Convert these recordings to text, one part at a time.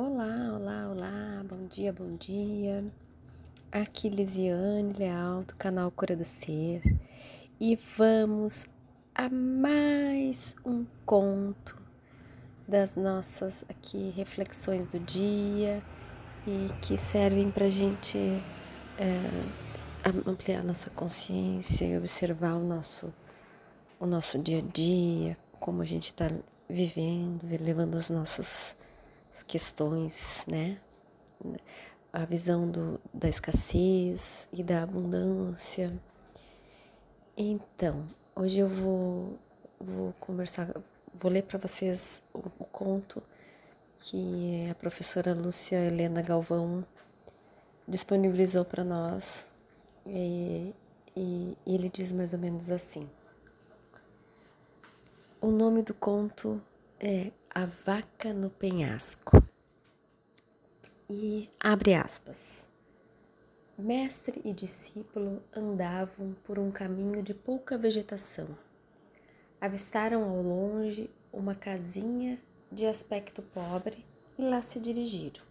Olá, olá, olá, bom dia, bom dia. Aqui Lisiane Leal do canal Cura do Ser e vamos a mais um conto das nossas aqui reflexões do dia e que servem para a gente é, ampliar nossa consciência e observar o nosso, o nosso dia a dia, como a gente está vivendo, levando as nossas as questões, né? A visão do, da escassez e da abundância. Então, hoje eu vou, vou conversar, vou ler para vocês o, o, conto que a professora Lúcia Helena Galvão disponibilizou para nós. E, e, e ele diz mais ou menos assim. O nome do conto é A Vaca no Penhasco. E abre aspas. Mestre e discípulo andavam por um caminho de pouca vegetação. Avistaram ao longe uma casinha de aspecto pobre e lá se dirigiram.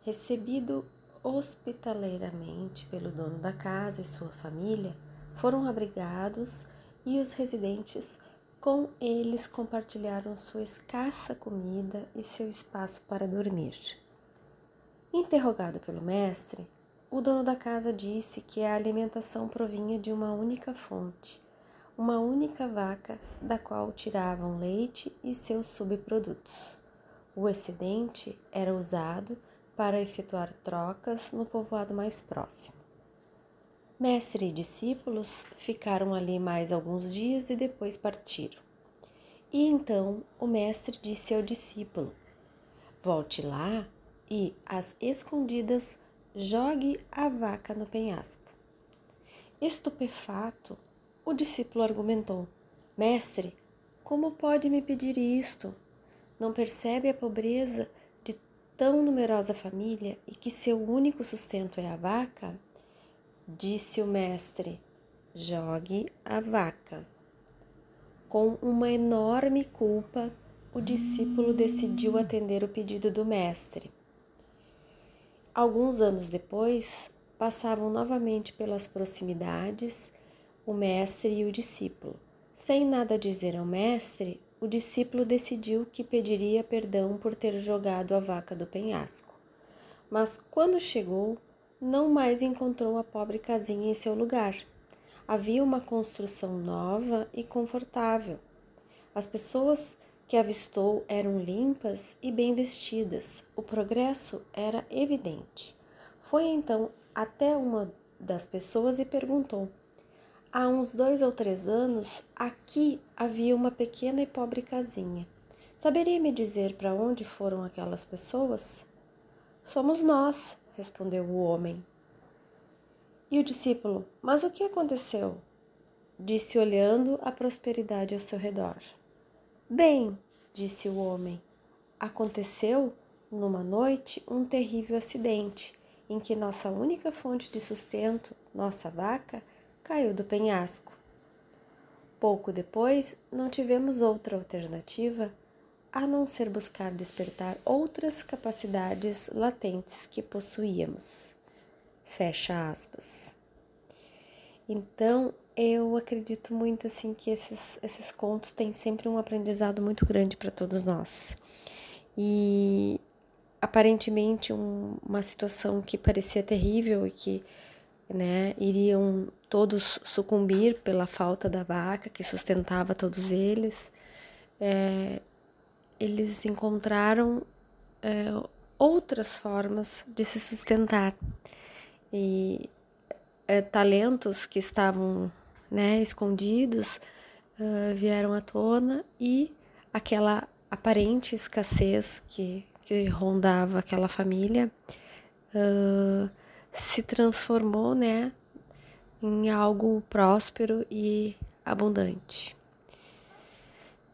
Recebido hospitaleiramente pelo dono da casa e sua família, foram abrigados e os residentes com eles compartilharam sua escassa comida e seu espaço para dormir. Interrogado pelo mestre, o dono da casa disse que a alimentação provinha de uma única fonte, uma única vaca da qual tiravam leite e seus subprodutos. O excedente era usado para efetuar trocas no povoado mais próximo. Mestre e discípulos ficaram ali mais alguns dias e depois partiram. E então o mestre disse ao discípulo: Volte lá e, às escondidas, jogue a vaca no penhasco. Estupefato, o discípulo argumentou: Mestre, como pode me pedir isto? Não percebe a pobreza de tão numerosa família e que seu único sustento é a vaca? Disse o mestre: Jogue a vaca. Com uma enorme culpa, o discípulo decidiu atender o pedido do mestre. Alguns anos depois, passavam novamente pelas proximidades o mestre e o discípulo. Sem nada dizer ao mestre, o discípulo decidiu que pediria perdão por ter jogado a vaca do penhasco. Mas quando chegou, não mais encontrou a pobre casinha em seu lugar. Havia uma construção nova e confortável. As pessoas que avistou eram limpas e bem vestidas. O progresso era evidente. Foi então até uma das pessoas e perguntou: Há uns dois ou três anos, aqui havia uma pequena e pobre casinha. Saberia me dizer para onde foram aquelas pessoas? Somos nós, respondeu o homem. E o discípulo: Mas o que aconteceu? Disse olhando a prosperidade ao seu redor. Bem, disse o homem, aconteceu numa noite um terrível acidente em que nossa única fonte de sustento, nossa vaca, caiu do penhasco. Pouco depois, não tivemos outra alternativa a não ser buscar despertar outras capacidades latentes que possuíamos. Fecha aspas. Então, eu acredito muito assim que esses, esses contos têm sempre um aprendizado muito grande para todos nós. E aparentemente um, uma situação que parecia terrível e que né, iriam todos sucumbir pela falta da vaca que sustentava todos eles, é, eles encontraram é, outras formas de se sustentar e é, talentos que estavam né, escondidos, uh, vieram à tona e aquela aparente escassez que, que rondava aquela família uh, se transformou né, em algo próspero e abundante.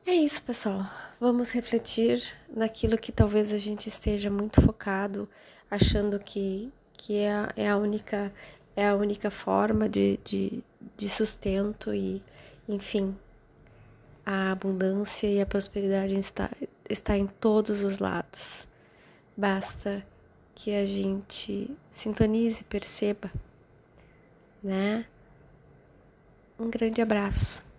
É isso, pessoal. Vamos refletir naquilo que talvez a gente esteja muito focado, achando que, que é, é a única é a única forma de, de, de sustento e, enfim, a abundância e a prosperidade está, está em todos os lados. basta que a gente sintonize, perceba, né? Um grande abraço.